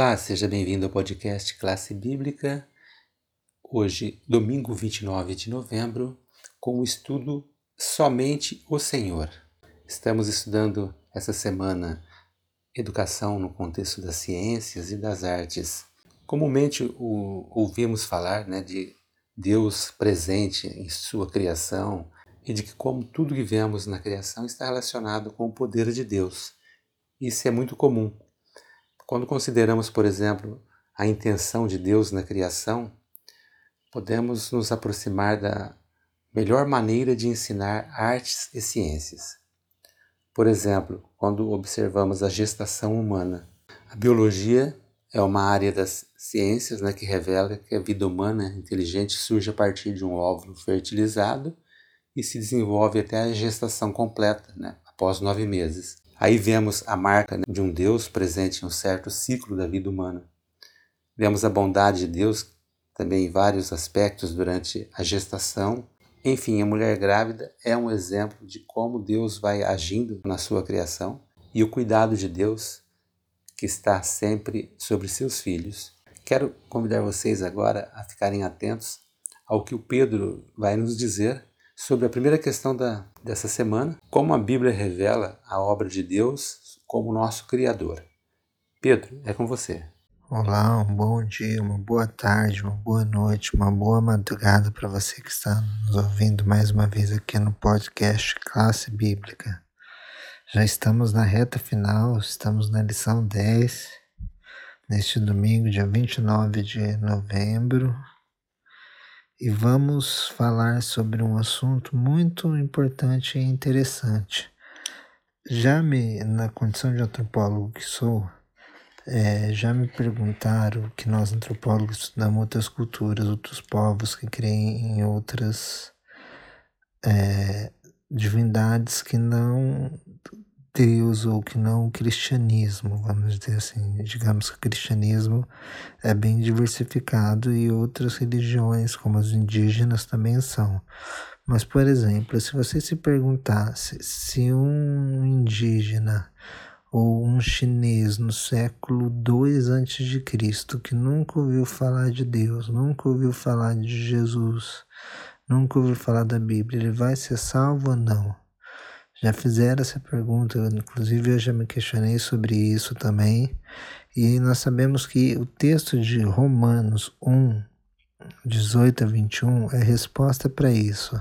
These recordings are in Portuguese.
Olá, seja bem-vindo ao podcast Classe Bíblica. Hoje, domingo 29 de novembro, com o estudo Somente o Senhor. Estamos estudando essa semana educação no contexto das ciências e das artes. Comumente o, ouvimos falar né, de Deus presente em sua criação e de que como tudo que vemos na criação está relacionado com o poder de Deus. Isso é muito comum quando consideramos, por exemplo, a intenção de Deus na criação, podemos nos aproximar da melhor maneira de ensinar artes e ciências. Por exemplo, quando observamos a gestação humana. A biologia é uma área das ciências né, que revela que a vida humana inteligente surge a partir de um óvulo fertilizado e se desenvolve até a gestação completa, né, após nove meses. Aí vemos a marca né, de um Deus presente em um certo ciclo da vida humana. Vemos a bondade de Deus também em vários aspectos durante a gestação. Enfim, a mulher grávida é um exemplo de como Deus vai agindo na sua criação e o cuidado de Deus que está sempre sobre seus filhos. Quero convidar vocês agora a ficarem atentos ao que o Pedro vai nos dizer sobre a primeira questão da, dessa semana, como a Bíblia revela a obra de Deus como nosso Criador. Pedro, é com você. Olá, um bom dia, uma boa tarde, uma boa noite, uma boa madrugada para você que está nos ouvindo mais uma vez aqui no podcast Classe Bíblica. Já estamos na reta final, estamos na lição 10, neste domingo, dia 29 de novembro e vamos falar sobre um assunto muito importante e interessante. Já me, na condição de antropólogo que sou, é, já me perguntaram que nós antropólogos estudamos outras culturas, outros povos que creem em outras é, divindades que não Deus ou que não o cristianismo, vamos dizer assim. Digamos que o cristianismo é bem diversificado e outras religiões, como as indígenas, também são. Mas, por exemplo, se você se perguntasse se um indígena ou um chinês no século II a.C., que nunca ouviu falar de Deus, nunca ouviu falar de Jesus, nunca ouviu falar da Bíblia, ele vai ser salvo ou não? Já fizeram essa pergunta, inclusive eu já me questionei sobre isso também. E nós sabemos que o texto de Romanos 1, 18 a 21 é resposta para isso.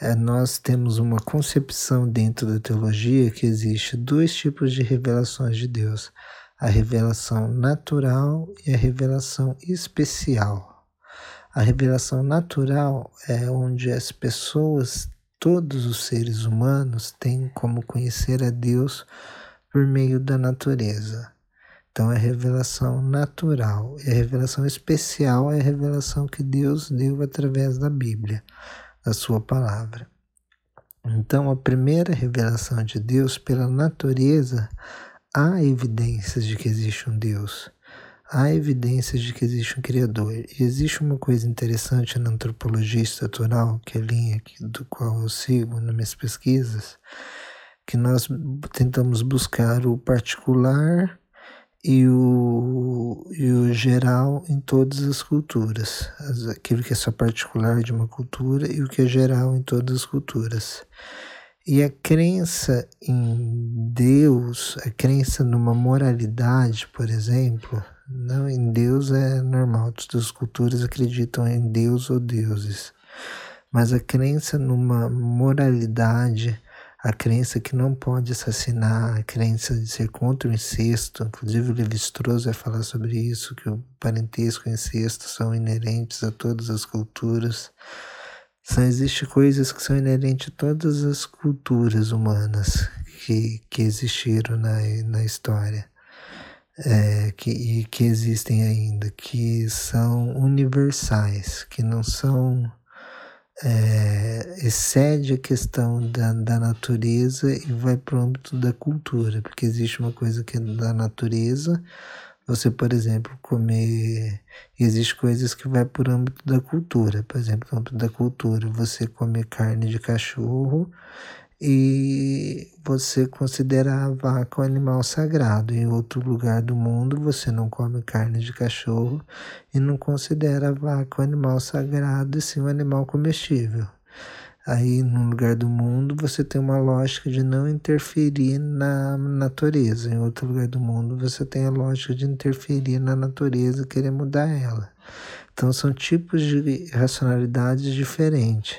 É, nós temos uma concepção dentro da teologia que existe dois tipos de revelações de Deus: a revelação natural e a revelação especial. A revelação natural é onde as pessoas todos os seres humanos têm como conhecer a Deus por meio da natureza. Então é revelação natural. A revelação especial é a revelação que Deus deu através da Bíblia, da sua palavra. Então, a primeira revelação de Deus pela natureza, há evidências de que existe um Deus há evidências de que existe um Criador. E existe uma coisa interessante na antropologia estatural, que é a linha do qual eu sigo nas minhas pesquisas, que nós tentamos buscar o particular e o, e o geral em todas as culturas. Aquilo que é só particular de uma cultura e o que é geral em todas as culturas. E a crença em Deus, a crença numa moralidade, por exemplo, não, em Deus é normal, todas as culturas acreditam em Deus ou deuses. Mas a crença numa moralidade, a crença que não pode assassinar, a crença de ser contra o incesto, inclusive o Levi-Strauss vai falar sobre isso, que o parentesco e o incesto são inerentes a todas as culturas. Só existem coisas que são inerentes a todas as culturas humanas que, que existiram na, na história é, que, que existem ainda, que são universais, que não são. É, excede a questão da, da natureza e vai para o âmbito da cultura, porque existe uma coisa que é da natureza, você, por exemplo, comer. Existe coisas que vai por âmbito da cultura. Por exemplo, no âmbito da cultura, você comer carne de cachorro e você considera a vaca um animal sagrado. Em outro lugar do mundo, você não come carne de cachorro e não considera a vaca um animal sagrado, e sim um animal comestível. Aí, num lugar do mundo, você tem uma lógica de não interferir na natureza. Em outro lugar do mundo, você tem a lógica de interferir na natureza e querer mudar ela. Então, são tipos de racionalidades diferentes,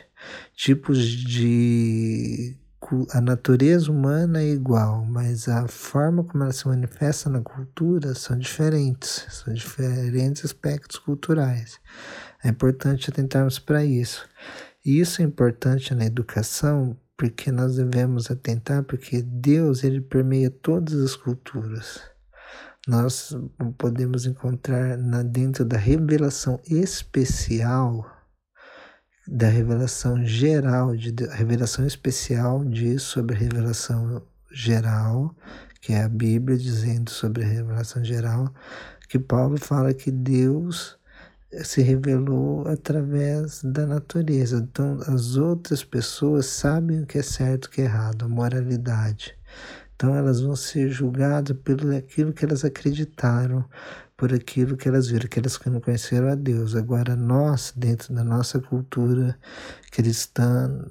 tipos de a natureza humana é igual, mas a forma como ela se manifesta na cultura são diferentes, são diferentes aspectos culturais. É importante atentarmos para isso. E isso é importante na educação porque nós devemos atentar porque Deus ele permeia todas as culturas. Nós podemos encontrar na, dentro da revelação especial da revelação geral, de, revelação especial diz sobre a revelação geral, que é a Bíblia dizendo sobre a revelação geral, que Paulo fala que Deus se revelou através da natureza. Então, as outras pessoas sabem o que é certo e o que é errado, a moralidade. Então, elas vão ser julgadas pelo aquilo que elas acreditaram, por aquilo que elas viram, que não conheceram a Deus. Agora, nós, dentro da nossa cultura cristã,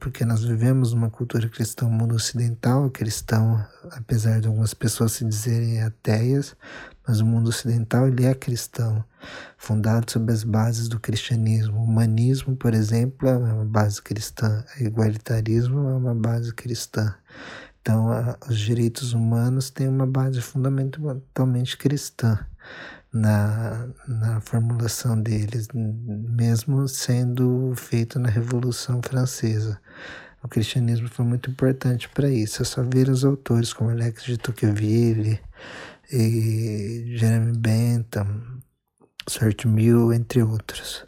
porque nós vivemos numa cultura cristã, um mundo ocidental cristão, apesar de algumas pessoas se dizerem ateias, mas o mundo ocidental ele é cristão, fundado sobre as bases do cristianismo. O humanismo, por exemplo, é uma base cristã, o igualitarismo é uma base cristã. Então, a, os direitos humanos têm uma base fundamentalmente cristã na, na formulação deles, mesmo sendo feito na Revolução Francesa. O cristianismo foi muito importante para isso. É só ver os autores como Alex de Tocqueville e Jeremy Bentham, Stuart Mill, entre outros,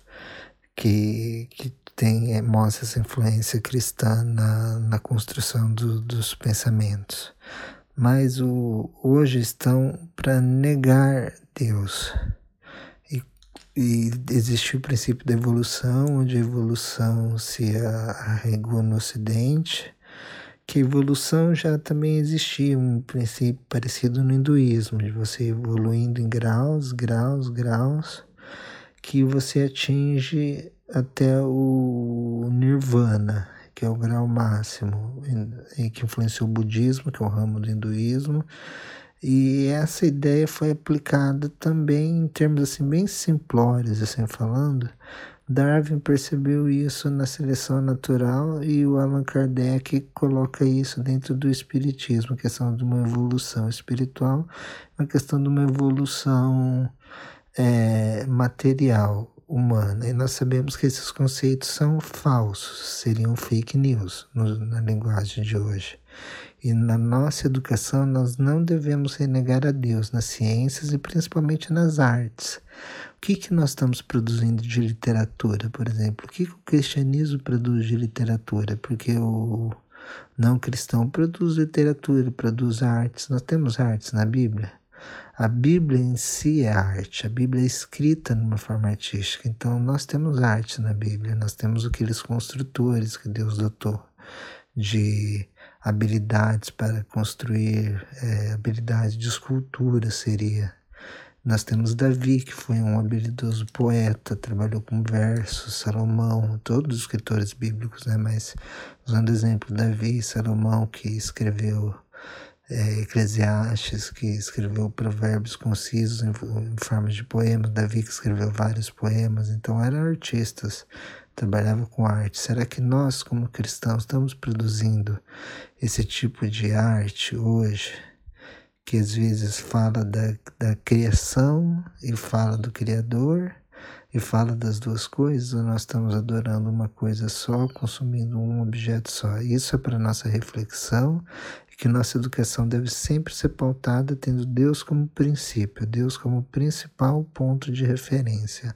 que, que tem, é, mostra essa influência cristã na, na construção do, dos pensamentos. Mas o, hoje estão para negar Deus. E, e existiu o princípio da evolução, onde a evolução se arregou no Ocidente, que a evolução já também existia, um princípio parecido no hinduísmo, de você evoluindo em graus, graus, graus, que você atinge até o Nirvana, que é o grau máximo, em, que influenciou o budismo, que é o ramo do hinduísmo. E essa ideia foi aplicada também em termos assim bem simplórios, assim falando. Darwin percebeu isso na seleção natural e o Allan Kardec coloca isso dentro do espiritismo, a questão de uma evolução espiritual, a questão de uma evolução é, material humana. E nós sabemos que esses conceitos são falsos, seriam fake news no, na linguagem de hoje. E na nossa educação nós não devemos renegar a Deus nas ciências e principalmente nas artes. O que, que nós estamos produzindo de literatura, por exemplo? O que, que o cristianismo produz de literatura? Porque o não cristão produz literatura, produz artes. Nós temos artes na Bíblia. A Bíblia em si é arte, a Bíblia é escrita numa forma artística. Então, nós temos arte na Bíblia, nós temos aqueles construtores que Deus dotou de habilidades para construir, é, habilidade de escultura seria. Nós temos Davi, que foi um habilidoso poeta, trabalhou com versos, Salomão, todos os escritores bíblicos, né? Mas usando exemplo Davi, Salomão, que escreveu é, Eclesiastes, que escreveu provérbios concisos em, em forma de poemas, Davi, que escreveu vários poemas, então eram artistas, trabalhavam com arte. Será que nós, como cristãos, estamos produzindo esse tipo de arte hoje? Que às vezes fala da, da criação e fala do Criador e fala das duas coisas, ou nós estamos adorando uma coisa só, consumindo um objeto só? Isso é para nossa reflexão que nossa educação deve sempre ser pautada tendo Deus como princípio, Deus como principal ponto de referência.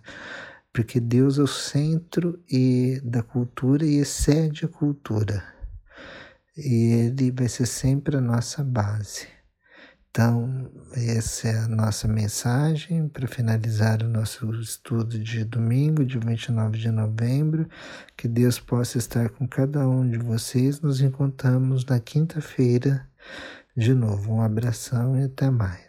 Porque Deus é o centro e da cultura e excede a cultura. E ele vai ser sempre a nossa base. Então, essa é a nossa mensagem para finalizar o nosso estudo de domingo, de 29 de novembro. Que Deus possa estar com cada um de vocês. Nos encontramos na quinta-feira de novo. Um abração e até mais.